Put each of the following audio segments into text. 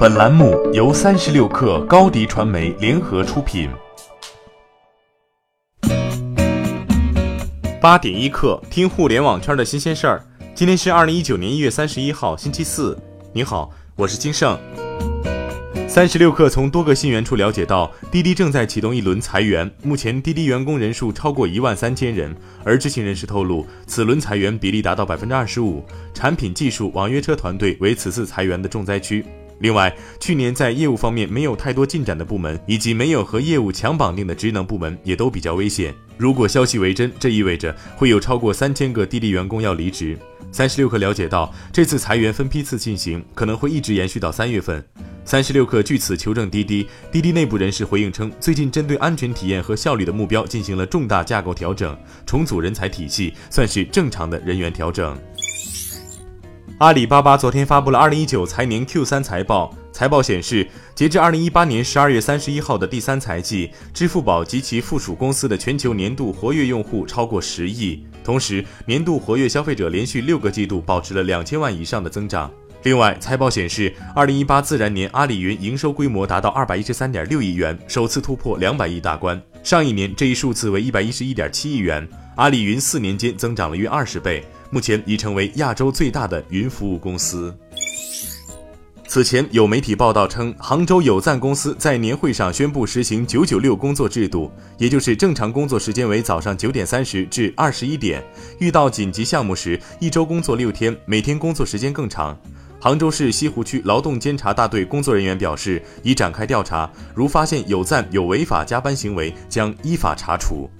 本栏目由三十六氪高低传媒联合出品。八点一刻，听互联网圈的新鲜事儿。今天是二零一九年一月三十一号，星期四。你好，我是金盛。三十六氪从多个信源处了解到，滴滴正在启动一轮裁员，目前滴滴员工人数超过一万三千人。而知情人士透露，此轮裁员比例达到百分之二十五，产品技术、网约车团队为此次裁员的重灾区。另外，去年在业务方面没有太多进展的部门，以及没有和业务强绑定的职能部门，也都比较危险。如果消息为真，这意味着会有超过三千个滴滴员工要离职。三十六氪了解到，这次裁员分批次进行，可能会一直延续到三月份。三十六氪据此求证滴滴，滴滴内部人士回应称，最近针对安全体验和效率的目标进行了重大架构调整，重组人才体系，算是正常的人员调整。阿里巴巴昨天发布了二零一九财年 Q 三财报。财报显示，截至二零一八年十二月三十一号的第三财季，支付宝及其附属公司的全球年度活跃用户超过十亿，同时年度活跃消费者连续六个季度保持了两千万以上的增长。另外，财报显示，二零一八自然年阿里云营收规模达到二百一十三点六亿元，首次突破两百亿大关。上一年这一数字为一百一十一点七亿元，阿里云四年间增长了约二十倍。目前已成为亚洲最大的云服务公司。此前有媒体报道称，杭州有赞公司在年会上宣布实行“九九六”工作制度，也就是正常工作时间为早上九点三十至二十一点，遇到紧急项目时，一周工作六天，每天工作时间更长。杭州市西湖区劳动监察大队工作人员表示，已展开调查，如发现有赞有违法加班行为，将依法查处。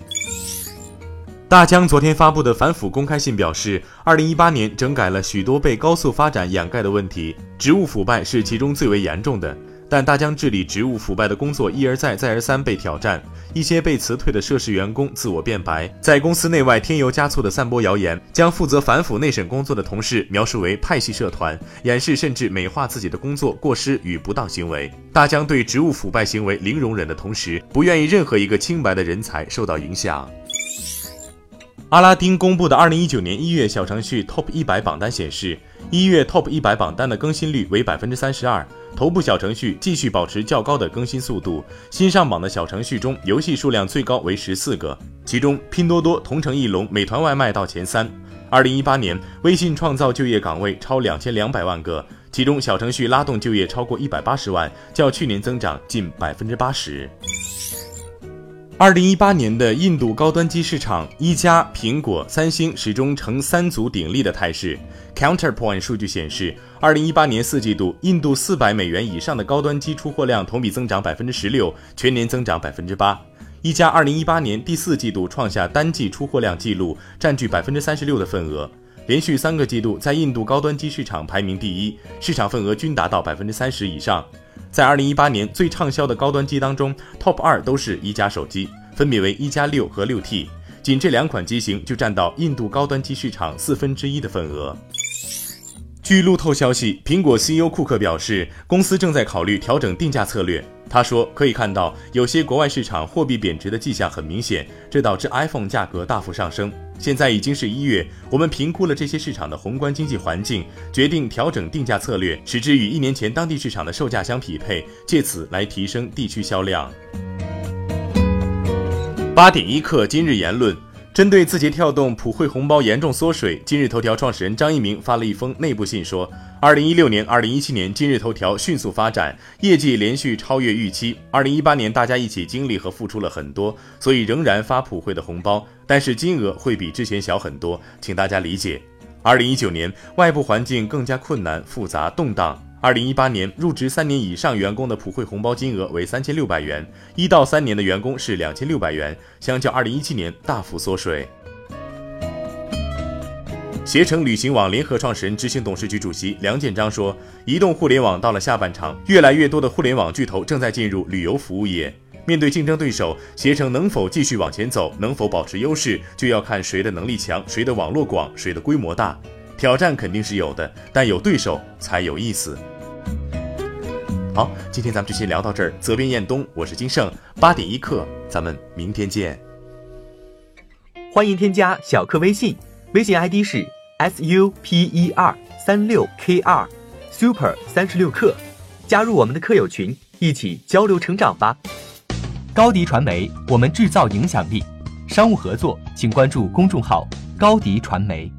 大疆昨天发布的反腐公开信表示，二零一八年整改了许多被高速发展掩盖的问题，职务腐败是其中最为严重的。但大疆治理职务腐败的工作一而再、再而三被挑战，一些被辞退的涉事员工自我辩白，在公司内外添油加醋的散播谣言，将负责反腐内审工作的同事描述为派系社团，掩饰甚至美化自己的工作过失与不当行为。大疆对职务腐败行为零容忍的同时，不愿意任何一个清白的人才受到影响。阿拉丁公布的二零一九年一月小程序 Top 一百榜单显示，一月 Top 一百榜单的更新率为百分之三十二，头部小程序继续保持较高的更新速度。新上榜的小程序中，游戏数量最高为十四个，其中拼多多、同城艺龙、美团外卖到前三。二零一八年，微信创造就业岗位超两千两百万个，其中小程序拉动就业超过一百八十万，较去年增长近百分之八十。二零一八年的印度高端机市场，一加、苹果、三星始终呈三足鼎立的态势。Counterpoint 数据显示，二零一八年四季度，印度四百美元以上的高端机出货量同比增长百分之十六，全年增长百分之八。一加二零一八年第四季度创下单季出货量纪录，占据百分之三十六的份额，连续三个季度在印度高端机市场排名第一，市场份额均达到百分之三十以上。在二零一八年最畅销的高端机当中，Top 二都是一加手机，分别为一加六和六 T，仅这两款机型就占到印度高端机市场四分之一的份额。据路透消息，苹果 CEO 库克表示，公司正在考虑调整定价策略。他说：“可以看到，有些国外市场货币贬值的迹象很明显，这导致 iPhone 价格大幅上升。现在已经是一月，我们评估了这些市场的宏观经济环境，决定调整定价策略，使之与一年前当地市场的售价相匹配，借此来提升地区销量。”八点一刻，今日言论。针对字节跳动普惠红包严重缩水，今日头条创始人张一鸣发了一封内部信说：，二零一六年、二零一七年，今日头条迅速发展，业绩连续超越预期。二零一八年，大家一起经历和付出了很多，所以仍然发普惠的红包，但是金额会比之前小很多，请大家理解。二零一九年，外部环境更加困难、复杂、动荡。二零一八年入职三年以上员工的普惠红包金额为三千六百元，一到三年的员工是两千六百元，相较二零一七年大幅缩水。携程旅行网联合创始人、执行董事局主席梁建章说：“移动互联网到了下半场，越来越多的互联网巨头正在进入旅游服务业。面对竞争对手，携程能否继续往前走，能否保持优势，就要看谁的能力强，谁的网络广，谁的规模大。挑战肯定是有的，但有对手才有意思。”好，今天咱们就先聊到这儿。责编：彦东，我是金盛，八点一刻，咱们明天见。欢迎添加小课微信，微信 ID 是 s u p e r 三六 k 二 super 三十六课。加入我们的课友群，一起交流成长吧。高迪传媒，我们制造影响力。商务合作，请关注公众号高迪传媒。